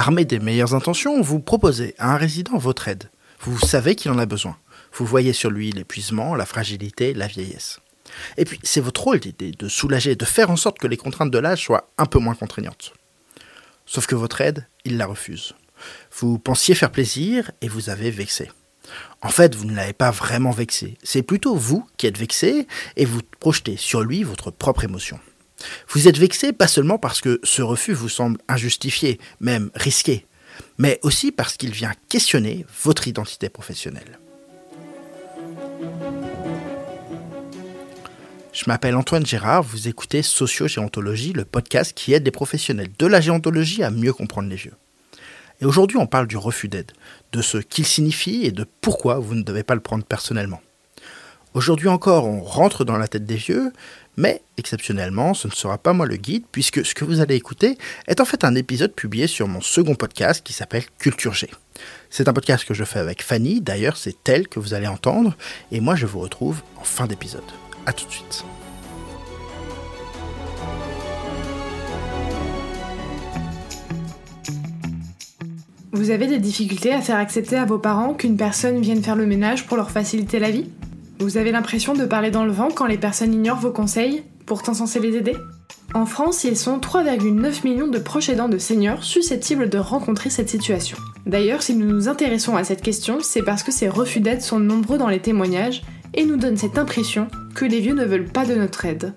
Armé des meilleures intentions, vous proposez à un résident votre aide. Vous savez qu'il en a besoin. Vous voyez sur lui l'épuisement, la fragilité, la vieillesse. Et puis, c'est votre rôle d'aider, de soulager, de faire en sorte que les contraintes de l'âge soient un peu moins contraignantes. Sauf que votre aide, il la refuse. Vous pensiez faire plaisir et vous avez vexé. En fait, vous ne l'avez pas vraiment vexé. C'est plutôt vous qui êtes vexé et vous projetez sur lui votre propre émotion. Vous êtes vexé pas seulement parce que ce refus vous semble injustifié, même risqué, mais aussi parce qu'il vient questionner votre identité professionnelle. Je m'appelle Antoine Gérard, vous écoutez Sociogéontologie, le podcast qui aide les professionnels de la géontologie à mieux comprendre les vieux. Et aujourd'hui, on parle du refus d'aide, de ce qu'il signifie et de pourquoi vous ne devez pas le prendre personnellement. Aujourd'hui encore, on rentre dans la tête des vieux, mais exceptionnellement, ce ne sera pas moi le guide, puisque ce que vous allez écouter est en fait un épisode publié sur mon second podcast qui s'appelle Culture G. C'est un podcast que je fais avec Fanny, d'ailleurs c'est elle que vous allez entendre, et moi je vous retrouve en fin d'épisode. A tout de suite. Vous avez des difficultés à faire accepter à vos parents qu'une personne vienne faire le ménage pour leur faciliter la vie? Vous avez l'impression de parler dans le vent quand les personnes ignorent vos conseils, pourtant censés les aider? En France, ils sont 3,9 millions de proches aidants de seniors susceptibles de rencontrer cette situation. D'ailleurs, si nous nous intéressons à cette question, c'est parce que ces refus d'aide sont nombreux dans les témoignages et nous donnent cette impression que les vieux ne veulent pas de notre aide.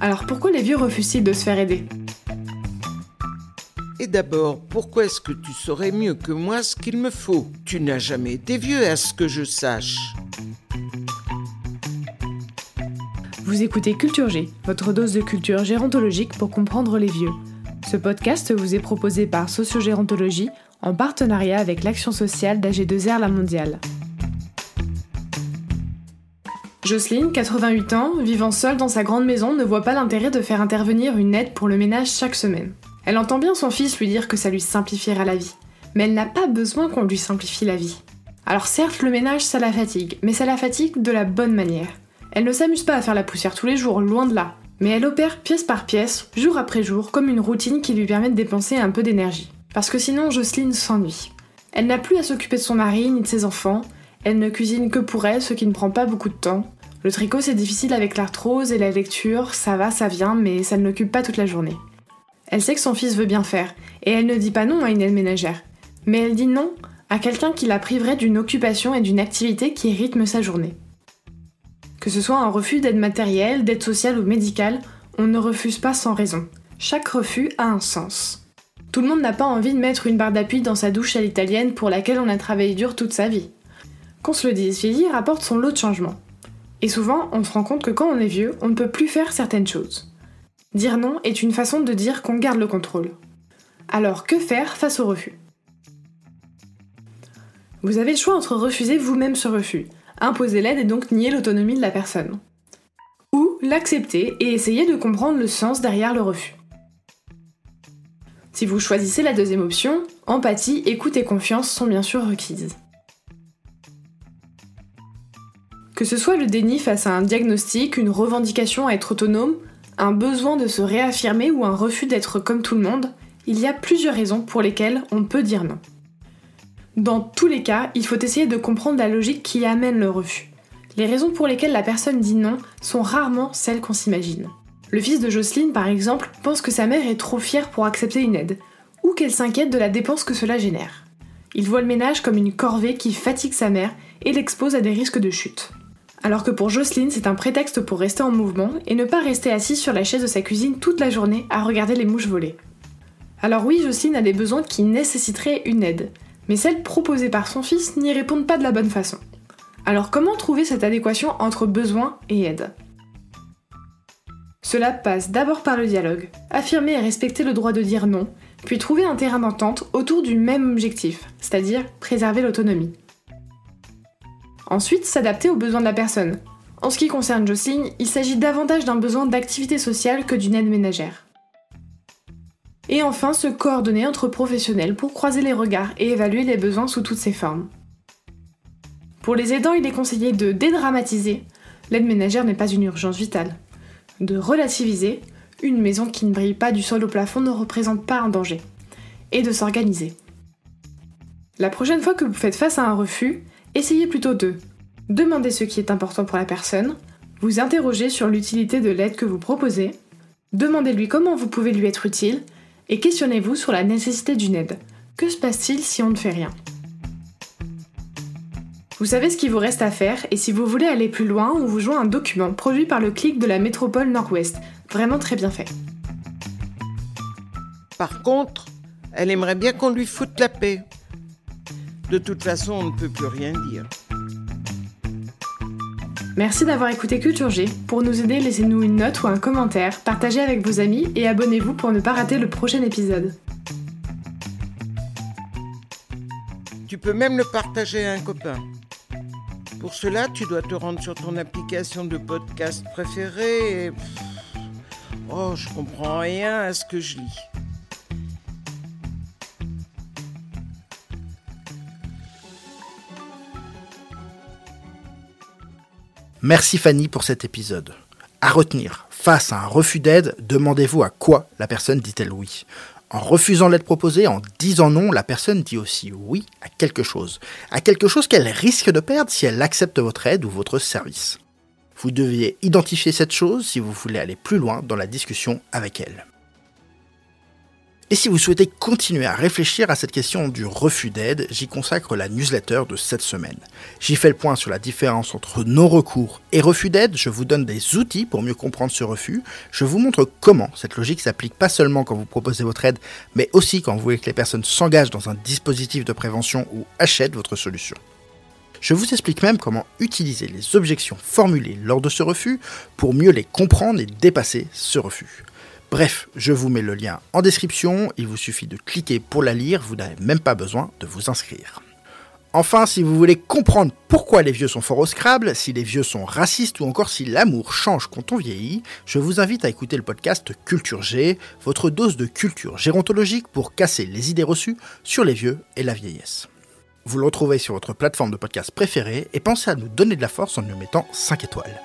Alors pourquoi les vieux refusent-ils de se faire aider? Et d'abord, pourquoi est-ce que tu saurais mieux que moi ce qu'il me faut? Tu n'as jamais été vieux à ce que je sache. Vous écoutez Culture G, votre dose de culture gérontologique pour comprendre les vieux. Ce podcast vous est proposé par Sociogérontologie en partenariat avec l'action sociale d'AG2R La Mondiale. Jocelyne, 88 ans, vivant seule dans sa grande maison, ne voit pas l'intérêt de faire intervenir une aide pour le ménage chaque semaine. Elle entend bien son fils lui dire que ça lui simplifiera la vie, mais elle n'a pas besoin qu'on lui simplifie la vie. Alors certes, le ménage, ça la fatigue, mais ça la fatigue de la bonne manière. Elle ne s'amuse pas à faire la poussière tous les jours, loin de là, mais elle opère pièce par pièce, jour après jour, comme une routine qui lui permet de dépenser un peu d'énergie. Parce que sinon, Jocelyne s'ennuie. Elle n'a plus à s'occuper de son mari ni de ses enfants, elle ne cuisine que pour elle, ce qui ne prend pas beaucoup de temps, le tricot c'est difficile avec l'arthrose et la lecture, ça va, ça vient, mais ça ne l'occupe pas toute la journée. Elle sait que son fils veut bien faire, et elle ne dit pas non à une aide ménagère. Mais elle dit non à quelqu'un qui la priverait d'une occupation et d'une activité qui rythme sa journée. Que ce soit un refus d'aide matérielle, d'aide sociale ou médicale, on ne refuse pas sans raison. Chaque refus a un sens. Tout le monde n'a pas envie de mettre une barre d'appui dans sa douche à l'italienne pour laquelle on a travaillé dur toute sa vie. Qu'on se le dise, vieillir apporte son lot de changements. Et souvent, on se rend compte que quand on est vieux, on ne peut plus faire certaines choses. Dire non est une façon de dire qu'on garde le contrôle. Alors que faire face au refus? Vous avez le choix entre refuser vous-même ce refus, imposer l'aide et donc nier l'autonomie de la personne. Ou l'accepter et essayer de comprendre le sens derrière le refus. Si vous choisissez la deuxième option, empathie, écoute et confiance sont bien sûr requises. Que ce soit le déni face à un diagnostic, une revendication à être autonome, un besoin de se réaffirmer ou un refus d'être comme tout le monde, il y a plusieurs raisons pour lesquelles on peut dire non. Dans tous les cas, il faut essayer de comprendre la logique qui amène le refus. Les raisons pour lesquelles la personne dit non sont rarement celles qu'on s'imagine. Le fils de Jocelyne, par exemple, pense que sa mère est trop fière pour accepter une aide, ou qu'elle s'inquiète de la dépense que cela génère. Il voit le ménage comme une corvée qui fatigue sa mère et l'expose à des risques de chute. Alors que pour Jocelyne, c'est un prétexte pour rester en mouvement et ne pas rester assise sur la chaise de sa cuisine toute la journée à regarder les mouches voler. Alors oui, Jocelyne a des besoins qui nécessiteraient une aide, mais celles proposées par son fils n'y répondent pas de la bonne façon. Alors comment trouver cette adéquation entre besoin et aide? Cela passe d'abord par le dialogue, affirmer et respecter le droit de dire non, puis trouver un terrain d'entente autour du même objectif, c'est-à-dire préserver l'autonomie. Ensuite, s'adapter aux besoins de la personne. En ce qui concerne Jocelyne, il s'agit davantage d'un besoin d'activité sociale que d'une aide ménagère. Et enfin, se coordonner entre professionnels pour croiser les regards et évaluer les besoins sous toutes ses formes. Pour les aidants, il est conseillé de dédramatiser, l'aide ménagère n'est pas une urgence vitale, de relativiser, une maison qui ne brille pas du sol au plafond ne représente pas un danger, et de s'organiser. La prochaine fois que vous faites face à un refus, essayez plutôt de demander ce qui est important pour la personne, vous interroger sur l'utilité de l'aide que vous proposez, demandez-lui comment vous pouvez lui être utile, et questionnez-vous sur la nécessité d'une aide. Que se passe-t-il si on ne fait rien? Vous savez ce qu'il vous reste à faire, et si vous voulez aller plus loin, on vous joint un document produit par le clic de la métropole Nord-Ouest. Vraiment très bien fait. Par contre, elle aimerait bien qu'on lui foute la paix. De toute façon, on ne peut plus rien dire. Merci d'avoir écouté Culture G. Pour nous aider, laissez-nous une note ou un commentaire, partagez avec vos amis et abonnez-vous pour ne pas rater le prochain épisode. Tu peux même le partager à un copain. Pour cela, tu dois te rendre sur ton application de podcast préférée et... Oh, je comprends rien à ce que je lis. Merci Fanny pour cet épisode. À retenir, face à un refus d'aide, demandez-vous à quoi la personne dit-elle oui? En refusant l'aide proposée, en disant non, la personne dit aussi oui à quelque chose. À quelque chose qu'elle risque de perdre si elle accepte votre aide ou votre service. Vous deviez identifier cette chose si vous voulez aller plus loin dans la discussion avec elle. Et si vous souhaitez continuer à réfléchir à cette question du refus d'aide, j'y consacre la newsletter de cette semaine. J'y fais le point sur la différence entre non-recours et refus d'aide, je vous donne des outils pour mieux comprendre ce refus, je vous montre comment cette logique s'applique pas seulement quand vous proposez votre aide, mais aussi quand vous voulez que les personnes s'engagent dans un dispositif de prévention ou achètent votre solution. Je vous explique même comment utiliser les objections formulées lors de ce refus pour mieux les comprendre et dépasser ce refus. Bref, je vous mets le lien en description, il vous suffit de cliquer pour la lire, vous n'avez même pas besoin de vous inscrire. Enfin, si vous voulez comprendre pourquoi les vieux sont forts au Scrabble, si les vieux sont racistes ou encore si l'amour change quand on vieillit, je vous invite à écouter le podcast Culture G, votre dose de culture gérontologique pour casser les idées reçues sur les vieux et la vieillesse. Vous le retrouvez sur votre plateforme de podcast préférée et pensez à nous donner de la force en nous mettant 5 étoiles.